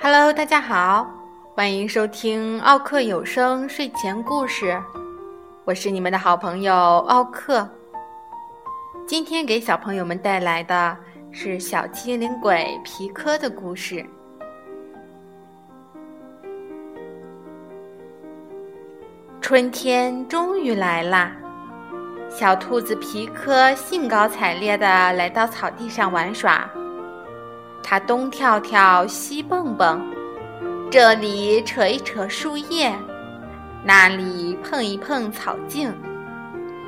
Hello，大家好，欢迎收听奥克有声睡前故事，我是你们的好朋友奥克。今天给小朋友们带来的是小机灵鬼皮科的故事。春天终于来啦，小兔子皮科兴高采烈地来到草地上玩耍。它东跳跳，西蹦蹦，这里扯一扯树叶，那里碰一碰草茎，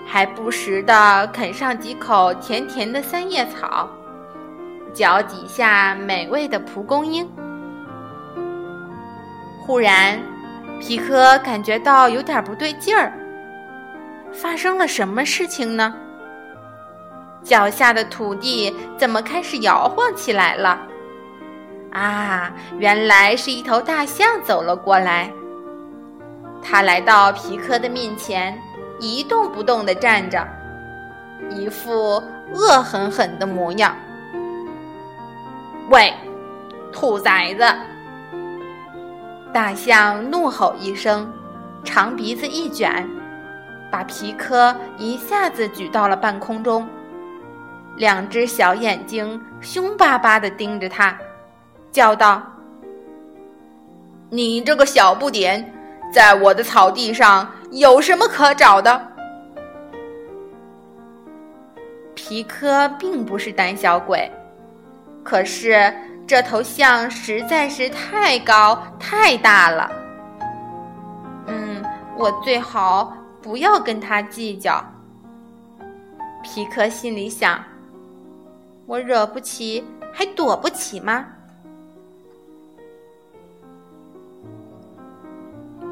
还不时地啃上几口甜甜的三叶草，嚼几下美味的蒲公英。忽然，皮科感觉到有点不对劲儿，发生了什么事情呢？脚下的土地怎么开始摇晃起来了？啊，原来是一头大象走了过来。它来到皮克的面前，一动不动地站着，一副恶狠狠的模样。喂，兔崽子！大象怒吼一声，长鼻子一卷，把皮科一下子举到了半空中。两只小眼睛凶巴巴地盯着他，叫道：“你这个小不点，在我的草地上有什么可找的？”皮科并不是胆小鬼，可是这头象实在是太高太大了。嗯，我最好不要跟他计较。皮克心里想。我惹不起，还躲不起吗？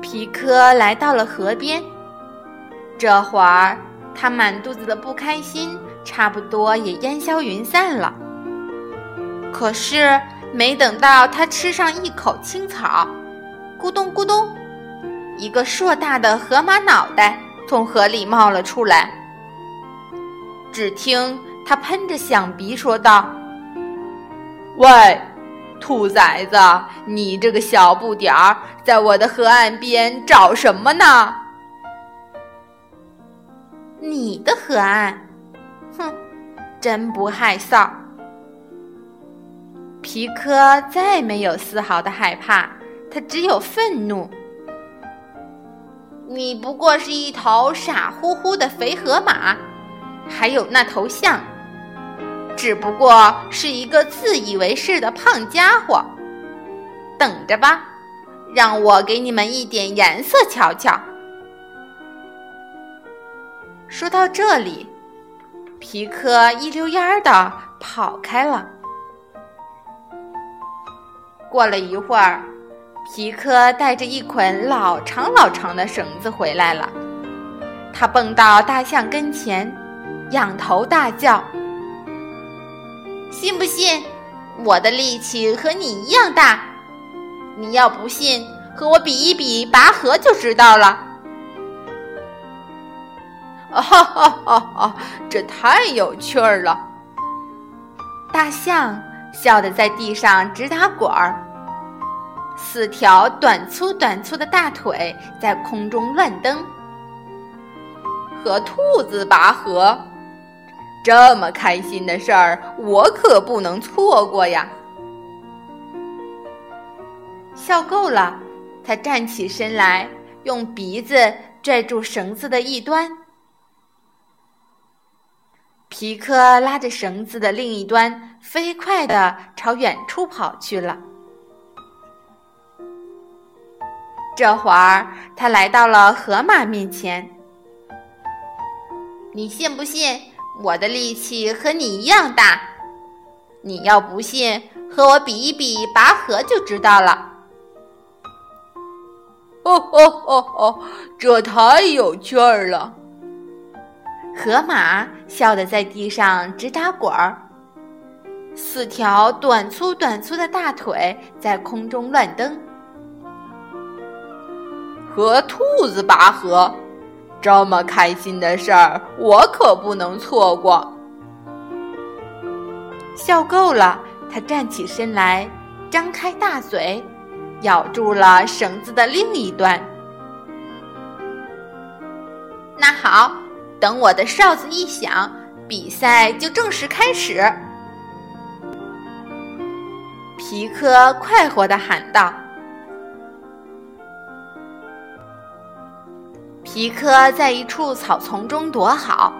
皮克来到了河边，这会儿他满肚子的不开心，差不多也烟消云散了。可是没等到他吃上一口青草，咕咚咕咚，一个硕大的河马脑袋从河里冒了出来。只听。他喷着响鼻说道：“喂，兔崽子，你这个小不点儿，在我的河岸边找什么呢？你的河岸，哼，真不害臊！”皮科再没有丝毫的害怕，他只有愤怒。你不过是一头傻乎乎的肥河马，还有那头象。只不过是一个自以为是的胖家伙，等着吧，让我给你们一点颜色瞧瞧。说到这里，皮克一溜烟儿的跑开了。过了一会儿，皮克带着一捆老长老长的绳子回来了，他蹦到大象跟前，仰头大叫。信不信，我的力气和你一样大？你要不信，和我比一比拔河就知道了。哈哈哈哈！这太有趣儿了。大象笑得在地上直打滚儿，四条短粗短粗的大腿在空中乱蹬。和兔子拔河。这么开心的事儿，我可不能错过呀！笑够了，他站起身来，用鼻子拽住绳子的一端。皮克拉着绳子的另一端，飞快地朝远处跑去了。这会儿，他来到了河马面前。你信不信？我的力气和你一样大，你要不信，和我比一比拔河就知道了。哦哦哦哦，这太有趣儿了！河马笑得在地上直打滚儿，四条短粗短粗的大腿在空中乱蹬。和兔子拔河。这么开心的事儿，我可不能错过。笑够了，他站起身来，张开大嘴，咬住了绳子的另一端。那好，等我的哨子一响，比赛就正式开始。皮克快活地喊道：“皮克在一处草丛中躲好，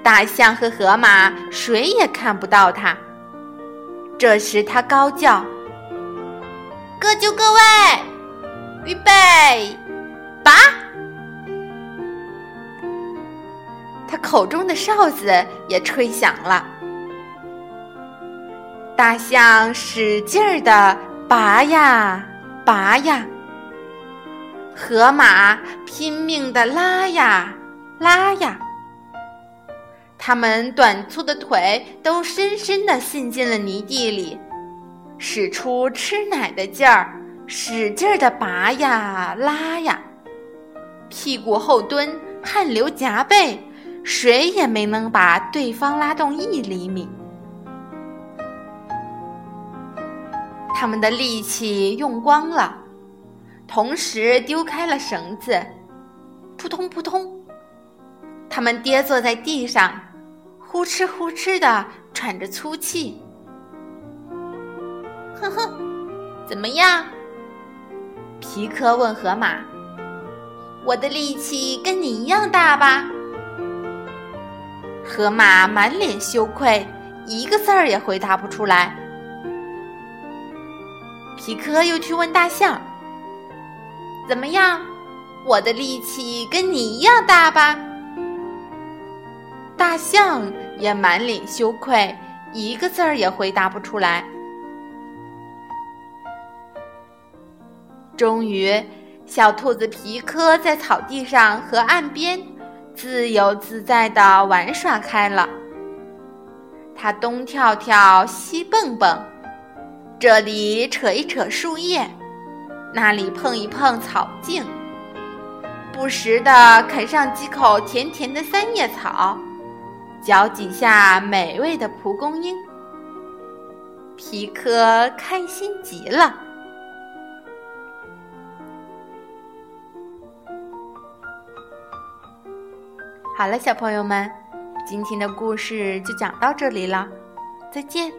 大象和河马谁也看不到他。这时他高叫：‘各就各位，预备，拔！’他口中的哨子也吹响了。”大象使劲儿的拔呀拔呀，河马拼命的拉呀拉呀，它们短粗的腿都深深的陷进了泥地里，使出吃奶的劲儿，使劲儿的拔呀拉呀，屁股后蹲，汗流浃背，谁也没能把对方拉动一厘米。他们的力气用光了，同时丢开了绳子，扑通扑通，他们跌坐在地上，呼哧呼哧的喘着粗气。哼哼，怎么样？皮克问河马：“我的力气跟你一样大吧？”河马满脸羞愧，一个字儿也回答不出来。皮克又去问大象：“怎么样？我的力气跟你一样大吧？”大象也满脸羞愧，一个字儿也回答不出来。终于，小兔子皮克在草地上和岸边自由自在的玩耍开了。它东跳跳，西蹦蹦。这里扯一扯树叶，那里碰一碰草茎，不时地啃上几口甜甜的三叶草，嚼几下美味的蒲公英。皮克开心极了。好了，小朋友们，今天的故事就讲到这里了，再见。